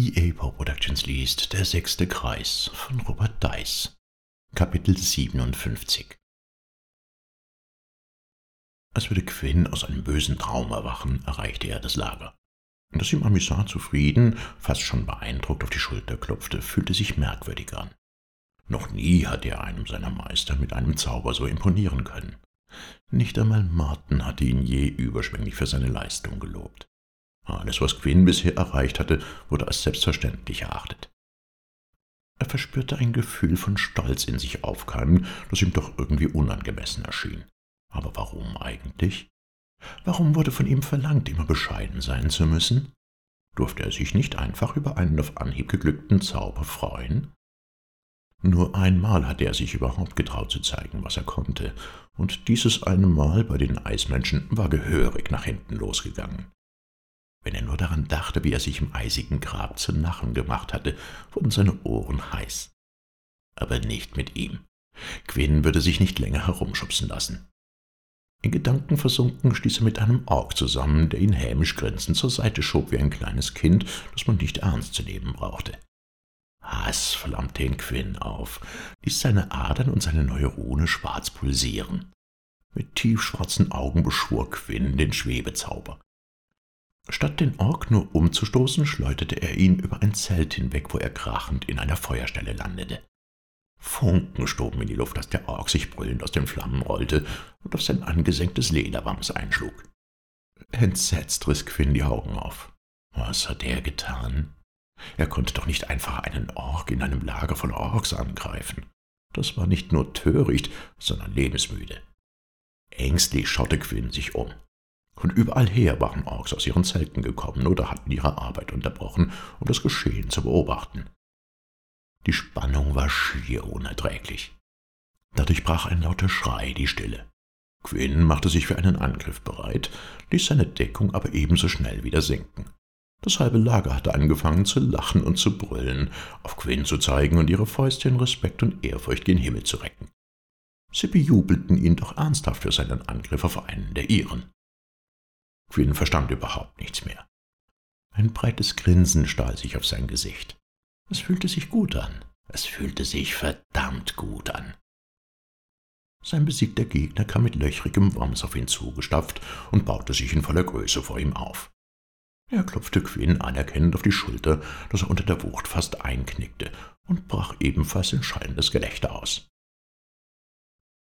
EA Power Productions liest Der sechste Kreis von Robert Dice. Kapitel 57 Als würde Quinn aus einem bösen Traum erwachen, erreichte er das Lager. Dass ihm Amisar zufrieden, fast schon beeindruckt auf die Schulter klopfte, fühlte sich merkwürdig an. Noch nie hatte er einem seiner Meister mit einem Zauber so imponieren können. Nicht einmal Martin hatte ihn je überschwänglich für seine Leistung gelobt. Alles, was Quinn bisher erreicht hatte, wurde als selbstverständlich erachtet. Er verspürte ein Gefühl von Stolz in sich aufkeimen, das ihm doch irgendwie unangemessen erschien. Aber warum eigentlich? Warum wurde von ihm verlangt, immer bescheiden sein zu müssen? Durfte er sich nicht einfach über einen auf Anhieb geglückten Zauber freuen? Nur einmal hatte er sich überhaupt getraut zu zeigen, was er konnte, und dieses eine Mal bei den Eismenschen war gehörig nach hinten losgegangen. Wenn er nur daran dachte, wie er sich im eisigen Grab zu Narren gemacht hatte, wurden seine Ohren heiß. Aber nicht mit ihm. Quinn würde sich nicht länger herumschubsen lassen. In Gedanken versunken stieß er mit einem Ork zusammen, der ihn hämisch grinsend zur Seite schob wie ein kleines Kind, das man nicht ernst zu nehmen brauchte. Hass flammte in Quinn auf, ließ seine Adern und seine Neurone schwarz pulsieren. Mit tiefschwarzen Augen beschwor Quinn den Schwebezauber. Statt den Ork nur umzustoßen, schleuderte er ihn über ein Zelt hinweg, wo er krachend in einer Feuerstelle landete. Funken stoben in die Luft, als der Ork sich brüllend aus den Flammen rollte und auf sein angesenktes Lederwams einschlug. Entsetzt riss Quinn die Augen auf. Was hat er getan? Er konnte doch nicht einfach einen Ork in einem Lager von Orks angreifen. Das war nicht nur töricht, sondern lebensmüde. Ängstlich schaute Quinn sich um. Von überall her waren Orks aus ihren Zelten gekommen oder hatten ihre Arbeit unterbrochen, um das Geschehen zu beobachten. Die Spannung war schier unerträglich. Dadurch brach ein lauter Schrei die Stille. Quinn machte sich für einen Angriff bereit, ließ seine Deckung aber ebenso schnell wieder sinken. Das halbe Lager hatte angefangen zu lachen und zu brüllen, auf Quinn zu zeigen und ihre Fäuste in Respekt und Ehrfurcht gen Himmel zu recken. Sie bejubelten ihn doch ernsthaft für seinen Angriff auf einen der ihren. Quinn verstand überhaupt nichts mehr. Ein breites Grinsen stahl sich auf sein Gesicht. Es fühlte sich gut an. Es fühlte sich verdammt gut an. Sein besiegter Gegner kam mit löchrigem Wams auf ihn zugestapft und baute sich in voller Größe vor ihm auf. Er klopfte Quinn anerkennend auf die Schulter, dass er unter der Wucht fast einknickte, und brach ebenfalls in schallendes Gelächter aus.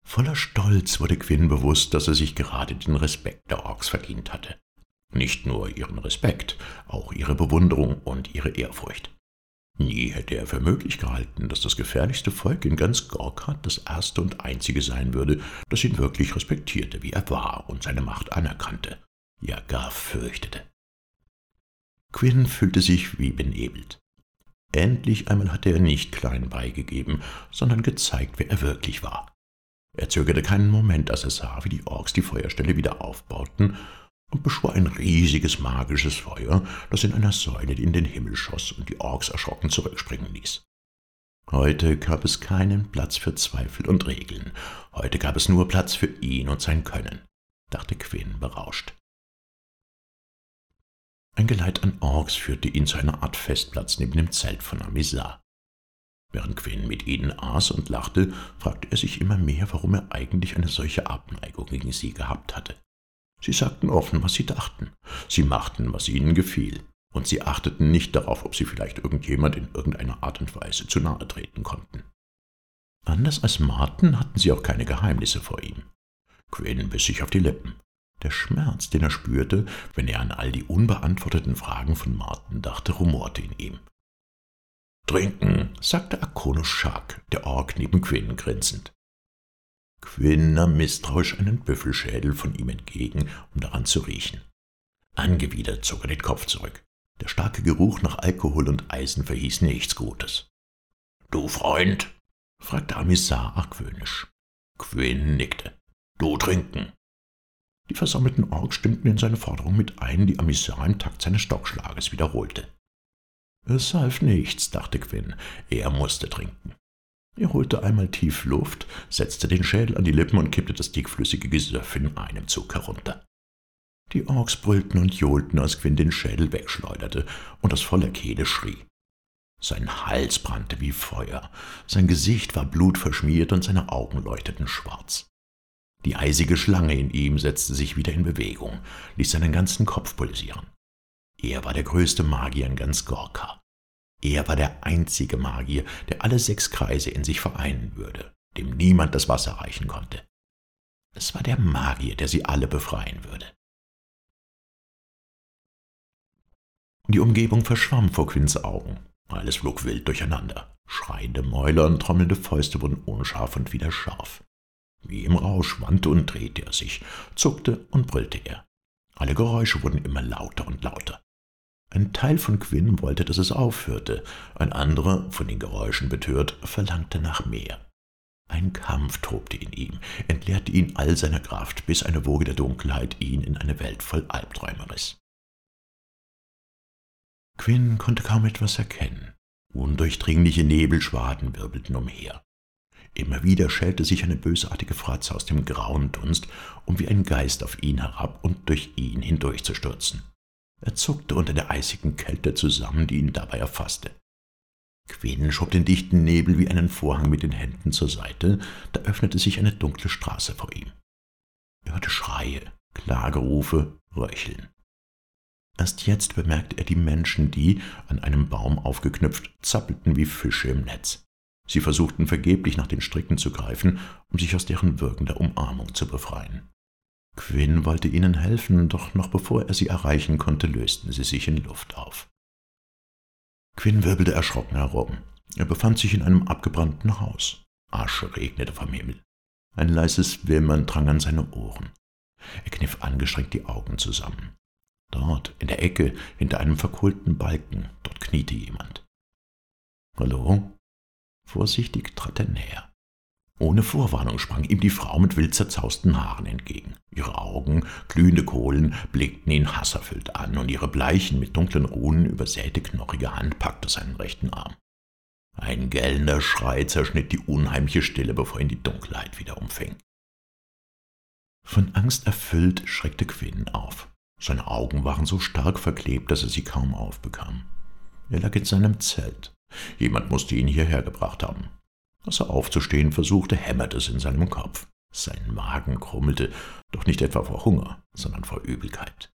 Voller Stolz wurde Quinn bewusst, dass er sich gerade den Respekt der Orks verdient hatte. Nicht nur ihren Respekt, auch ihre Bewunderung und ihre Ehrfurcht. Nie hätte er für möglich gehalten, dass das gefährlichste Volk in ganz Gorkat das erste und einzige sein würde, das ihn wirklich respektierte, wie er war und seine Macht anerkannte, ja gar fürchtete. Quinn fühlte sich wie benebelt. Endlich einmal hatte er nicht klein beigegeben, sondern gezeigt, wer er wirklich war. Er zögerte keinen Moment, als er sah, wie die Orks die Feuerstelle wieder aufbauten und beschwor ein riesiges magisches Feuer, das in einer Säule in den Himmel schoss und die Orks erschrocken zurückspringen ließ. Heute gab es keinen Platz für Zweifel und Regeln, heute gab es nur Platz für ihn und sein Können, dachte Quinn berauscht. Ein Geleit an Orks führte ihn zu einer Art Festplatz neben dem Zelt von Amisar. Während Quinn mit ihnen aß und lachte, fragte er sich immer mehr, warum er eigentlich eine solche Abneigung gegen sie gehabt hatte. Sie sagten offen, was sie dachten. Sie machten, was ihnen gefiel. Und sie achteten nicht darauf, ob sie vielleicht irgendjemand in irgendeiner Art und Weise zu nahe treten konnten. Anders als Martin hatten sie auch keine Geheimnisse vor ihm. Quinn biss sich auf die Lippen. Der Schmerz, den er spürte, wenn er an all die unbeantworteten Fragen von Martin dachte, rumorte in ihm. Trinken, sagte Akonus Shark, der Ork neben Quinn grinsend. Quinn nahm misstrauisch einen Büffelschädel von ihm entgegen, um daran zu riechen. Angewidert zog er den Kopf zurück. Der starke Geruch nach Alkohol und Eisen verhieß nichts Gutes. Du Freund? fragte Amisar argwöhnisch. Quinn nickte. Du trinken. Die versammelten Orks stimmten in seine Forderung mit ein, die Amisar im Takt seines Stockschlages wiederholte. Es half nichts, dachte Quinn. Er musste trinken. Er holte einmal tief Luft, setzte den Schädel an die Lippen und kippte das dickflüssige Gesöff in einem Zug herunter. Die Orks brüllten und johlten, als Quinn den Schädel wegschleuderte und aus voller Kehle schrie. Sein Hals brannte wie Feuer, sein Gesicht war blutverschmiert und seine Augen leuchteten schwarz. Die eisige Schlange in ihm setzte sich wieder in Bewegung, ließ seinen ganzen Kopf pulsieren. Er war der größte Magier in ganz Gorka. Er war der einzige Magier, der alle sechs Kreise in sich vereinen würde, dem niemand das Wasser reichen konnte. Es war der Magier, der sie alle befreien würde. Die Umgebung verschwamm vor Quinns Augen. Alles flog wild durcheinander. Schreiende Mäuler und trommelnde Fäuste wurden unscharf und wieder scharf. Wie im Rausch wandte und drehte er sich, zuckte und brüllte er. Alle Geräusche wurden immer lauter und lauter. Ein Teil von Quinn wollte, dass es aufhörte, ein anderer, von den Geräuschen betört, verlangte nach mehr. Ein Kampf tobte in ihm, entleerte ihn all seiner Kraft, bis eine Woge der Dunkelheit ihn in eine Welt voll Albträume riss. Quinn konnte kaum etwas erkennen. Undurchdringliche Nebelschwaden wirbelten umher. Immer wieder schälte sich eine bösartige Fratze aus dem grauen Dunst, um wie ein Geist auf ihn herab und durch ihn hindurchzustürzen. Er zuckte unter der eisigen Kälte zusammen, die ihn dabei erfasste. Quinn schob den dichten Nebel wie einen Vorhang mit den Händen zur Seite, da öffnete sich eine dunkle Straße vor ihm. Er hörte Schreie, Klagerufe, Röcheln. Erst jetzt bemerkte er die Menschen, die, an einem Baum aufgeknüpft, zappelten wie Fische im Netz. Sie versuchten vergeblich nach den Stricken zu greifen, um sich aus deren wirkender Umarmung zu befreien. Quinn wollte ihnen helfen, doch noch bevor er sie erreichen konnte, lösten sie sich in Luft auf. Quinn wirbelte erschrocken herum. Er befand sich in einem abgebrannten Haus. Asche regnete vom Himmel. Ein leises Wimmern drang an seine Ohren. Er kniff angestrengt die Augen zusammen. Dort, in der Ecke, hinter einem verkohlten Balken, dort kniete jemand. Hallo? Vorsichtig trat er näher. Ohne Vorwarnung sprang ihm die Frau mit wild zerzausten Haaren entgegen. Ihre Augen, glühende Kohlen, blickten ihn hasserfüllt an, und ihre bleichen, mit dunklen Runen übersäte, knorrige Hand packte seinen rechten Arm. Ein gellender Schrei zerschnitt die unheimliche Stille, bevor ihn die Dunkelheit wieder umfing. Von Angst erfüllt schreckte Quinn auf. Seine Augen waren so stark verklebt, dass er sie kaum aufbekam. Er lag in seinem Zelt. Jemand musste ihn hierher gebracht haben. Als er aufzustehen versuchte, hämmerte es in seinem Kopf. Sein Magen krummelte, doch nicht etwa vor Hunger, sondern vor Übelkeit.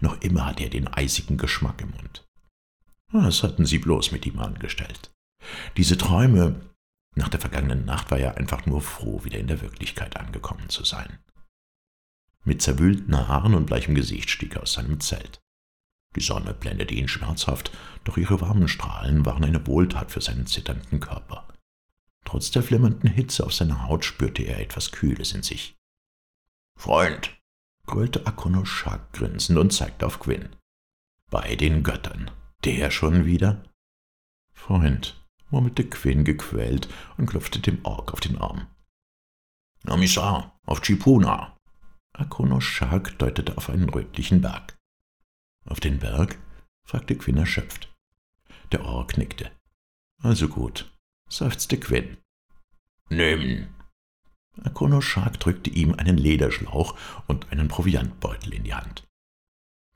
Noch immer hatte er den eisigen Geschmack im Mund. Was hatten sie bloß mit ihm angestellt? Diese Träume. Nach der vergangenen Nacht war er einfach nur froh, wieder in der Wirklichkeit angekommen zu sein. Mit zerwühlten Haaren und bleichem Gesicht stieg er aus seinem Zelt. Die Sonne blendete ihn schmerzhaft, doch ihre warmen Strahlen waren eine Wohltat für seinen zitternden Körper. Trotz der flimmernden Hitze auf seiner Haut spürte er etwas Kühles in sich. Freund, grölte Akonoshak grinsend und zeigte auf Quinn. Bei den Göttern. Der schon wieder? Freund, murmelte Quinn gequält und klopfte dem Ork auf den Arm. Namisar, auf Chipuna. Akonoshak deutete auf einen rötlichen Berg. Auf den Berg? fragte Quinn erschöpft. Der Ork nickte. Also gut, seufzte Quinn. Nimm! Akono Shark drückte ihm einen Lederschlauch und einen Proviantbeutel in die Hand.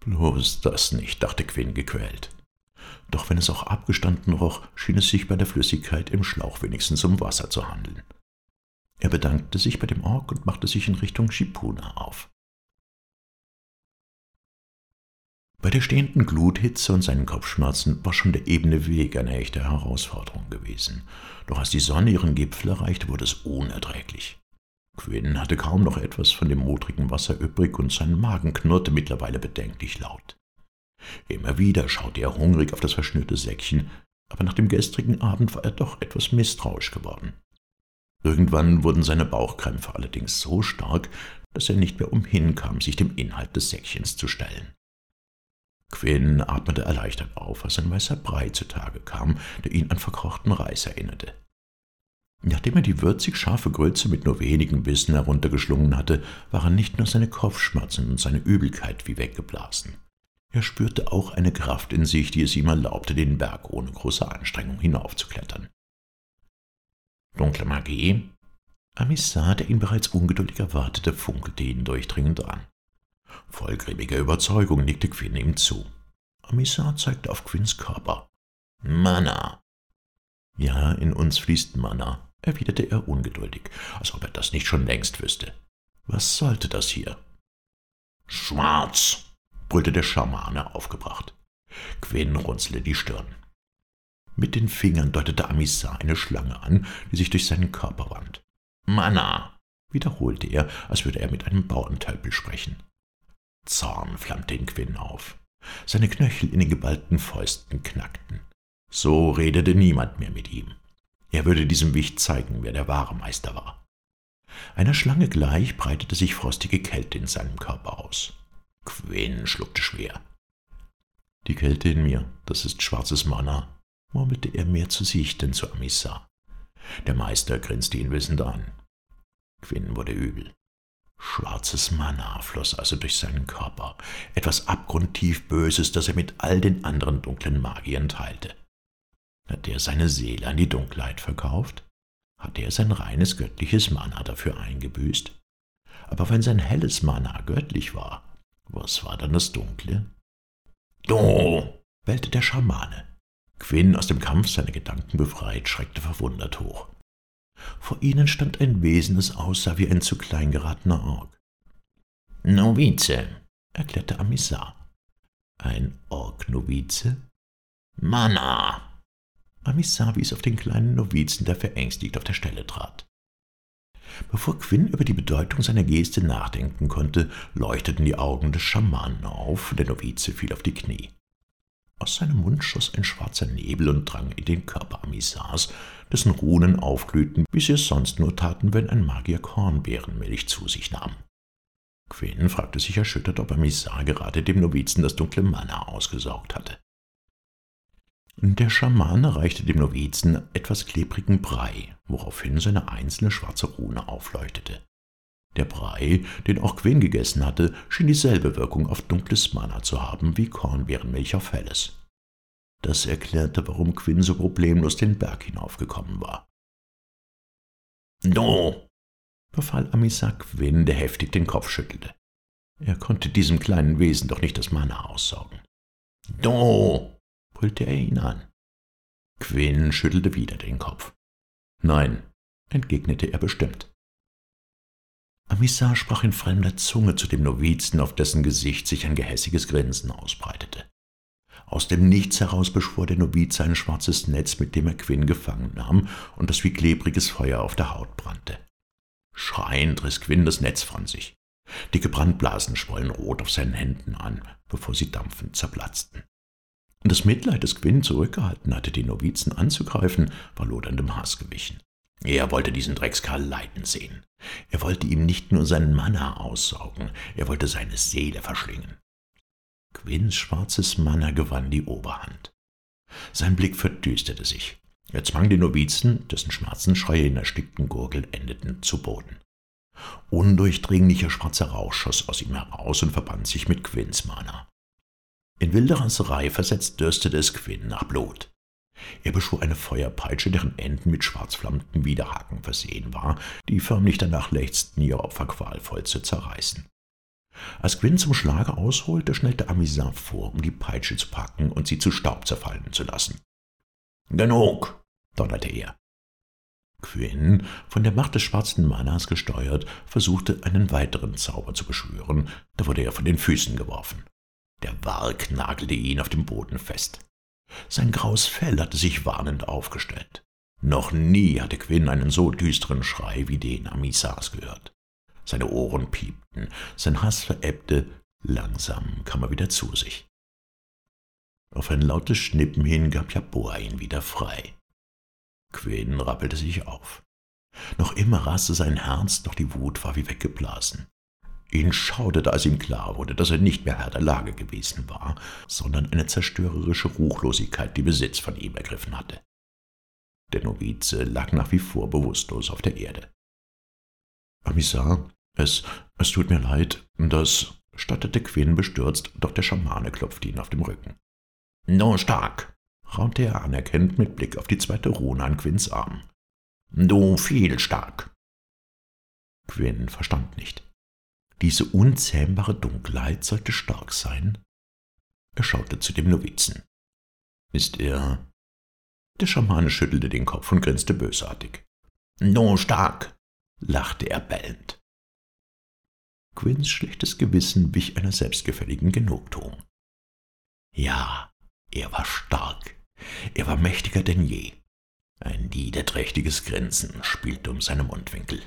Bloß das nicht, dachte Quinn gequält. Doch wenn es auch abgestanden roch, schien es sich bei der Flüssigkeit im Schlauch wenigstens um Wasser zu handeln. Er bedankte sich bei dem Ork und machte sich in Richtung Shipuna auf. Bei der stehenden Gluthitze und seinen Kopfschmerzen war schon der ebene Weg eine echte Herausforderung gewesen. Doch als die Sonne ihren Gipfel erreichte, wurde es unerträglich. Quinn hatte kaum noch etwas von dem modrigen Wasser übrig und sein Magen knurrte mittlerweile bedenklich laut. Immer wieder schaute er hungrig auf das verschnürte Säckchen, aber nach dem gestrigen Abend war er doch etwas misstrauisch geworden. Irgendwann wurden seine Bauchkrämpfe allerdings so stark, dass er nicht mehr umhinkam, sich dem Inhalt des Säckchens zu stellen. Quinn atmete erleichtert auf, als ein weißer Brei zutage kam, der ihn an verkochten Reis erinnerte. Nachdem er die würzig scharfe Grütze mit nur wenigen Bissen heruntergeschlungen hatte, waren nicht nur seine Kopfschmerzen und seine Übelkeit wie weggeblasen. Er spürte auch eine Kraft in sich, die es ihm erlaubte, den Berg ohne große Anstrengung hinaufzuklettern. Dunkle Magie? Amissar, der ihn bereits ungeduldig erwartete, funkelte ihn durchdringend an. Voll grimmiger Überzeugung nickte Quinn ihm zu. Amissar zeigte auf Quinns Körper. Mana. Ja, in uns fließt Mana, erwiderte er ungeduldig, als ob er das nicht schon längst wüsste. Was sollte das hier? Schwarz, brüllte der Schamane aufgebracht. Quinn runzelte die Stirn. Mit den Fingern deutete Amissar eine Schlange an, die sich durch seinen Körper wand. Mana, wiederholte er, als würde er mit einem Bauerntölpel sprechen. Zorn flammte in Quinn auf. Seine Knöchel in den geballten Fäusten knackten. So redete niemand mehr mit ihm. Er würde diesem Wicht zeigen, wer der wahre Meister war. Einer Schlange gleich breitete sich frostige Kälte in seinem Körper aus. Quinn schluckte schwer. Die Kälte in mir, das ist schwarzes Mana, murmelte er mehr zu sich denn zu Amissa. Der Meister grinste ihn wissend an. Quinn wurde übel. Schwarzes Mana floss also durch seinen Körper, etwas abgrundtief Böses, das er mit all den anderen dunklen Magiern teilte. Hatte er seine Seele an die Dunkelheit verkauft? Hatte er sein reines göttliches Mana dafür eingebüßt? Aber wenn sein helles Mana göttlich war, was war dann das Dunkle? Du! bellte der Schamane. Quinn, aus dem Kampf seine Gedanken befreit, schreckte verwundert hoch. Vor ihnen stand ein Wesen, das aussah wie ein zu klein geratener Ork. Novize, erklärte Amissar. Ein Ork-Novize? Mana! Amissar wies auf den kleinen Novizen, der verängstigt auf der Stelle trat. Bevor Quinn über die Bedeutung seiner Geste nachdenken konnte, leuchteten die Augen des Schamanen auf, und der Novize fiel auf die Knie. Aus seinem Mund schoss ein schwarzer Nebel und drang in den Körper Amissars, dessen Runen aufglühten, wie sie es sonst nur taten, wenn ein Magier Kornbeerenmilch zu sich nahm. Quinn fragte sich erschüttert, ob Amissar gerade dem Novizen das dunkle Mana ausgesaugt hatte. Der Schamane reichte dem Novizen etwas klebrigen Brei, woraufhin seine einzelne schwarze Rune aufleuchtete. Der Brei, den auch Quinn gegessen hatte, schien dieselbe Wirkung auf dunkles Mana zu haben wie Kornbeerenmilch auf helles. Das erklärte, warum Quinn so problemlos den Berg hinaufgekommen war. Du! befahl Amisa Quinn, der heftig den Kopf schüttelte. Er konnte diesem kleinen Wesen doch nicht das Mana aussaugen. Du! brüllte er ihn an. Quinn schüttelte wieder den Kopf. Nein, entgegnete er bestimmt. Amissar sprach in fremder Zunge zu dem Novizen, auf dessen Gesicht sich ein gehässiges Grinsen ausbreitete. Aus dem Nichts heraus beschwor der Novize ein schwarzes Netz, mit dem er Quinn gefangen nahm und das wie klebriges Feuer auf der Haut brannte. Schreiend riss Quinn das Netz von sich. Dicke Brandblasen schwollen rot auf seinen Händen an, bevor sie dampfend zerplatzten. Und das Mitleid, das Quinn zurückgehalten hatte, den Novizen anzugreifen, war loderndem Hass gewichen. Er wollte diesen Dreckskerl leiden sehen. Er wollte ihm nicht nur seinen Manna aussaugen, er wollte seine Seele verschlingen. Quinns schwarzes Manna gewann die Oberhand. Sein Blick verdüsterte sich. Er zwang den Novizen, dessen Schmerzensschreie in erstickten Gurgel endeten, zu Boden. Undurchdringlicher schwarzer Rauch schoss aus ihm heraus und verband sich mit Quinns Mana. In wilder Raserei versetzt dürstete es Quinn nach Blut. Er beschwor eine Feuerpeitsche, deren Enden mit schwarzflammenden Widerhaken versehen war, die förmlich danach lechzten, ihr Opfer qualvoll zu zerreißen. Als Quinn zum Schlage ausholte, schnellte Amisan vor, um die Peitsche zu packen und sie zu Staub zerfallen zu lassen. Genug, donnerte er. Quinn, von der Macht des schwarzen Manas gesteuert, versuchte einen weiteren Zauber zu beschwören, da wurde er von den Füßen geworfen. Der Warg nagelte ihn auf dem Boden fest. Sein graues Fell hatte sich warnend aufgestellt. Noch nie hatte Quinn einen so düsteren Schrei wie den Amisars gehört. Seine Ohren piepten, sein Hass verebbte, langsam kam er wieder zu sich. Auf ein lautes Schnippen hin gab Jaboa ihn wieder frei. Quinn rappelte sich auf. Noch immer raste sein Herz, doch die Wut war wie weggeblasen. Ihn schauderte, als ihm klar wurde, dass er nicht mehr Herr der Lage gewesen war, sondern eine zerstörerische Ruchlosigkeit die Besitz von ihm ergriffen hatte. Der Novize lag nach wie vor bewusstlos auf der Erde. Amissar, es, es tut mir leid, das, stattete Quinn bestürzt, doch der Schamane klopfte ihn auf dem Rücken. No stark, raunte er anerkennend mit Blick auf die zweite Rune an Quinns Arm. Du viel stark. Quinn verstand nicht. Diese unzähmbare Dunkelheit sollte stark sein. Er schaute zu dem Novizen. Ist er. Der Schamane schüttelte den Kopf und grinste bösartig. No stark, lachte er bellend. Quinns schlechtes Gewissen wich einer selbstgefälligen Genugtuung. Ja, er war stark, er war mächtiger denn je. Ein niederträchtiges Grinsen spielte um seine Mundwinkel.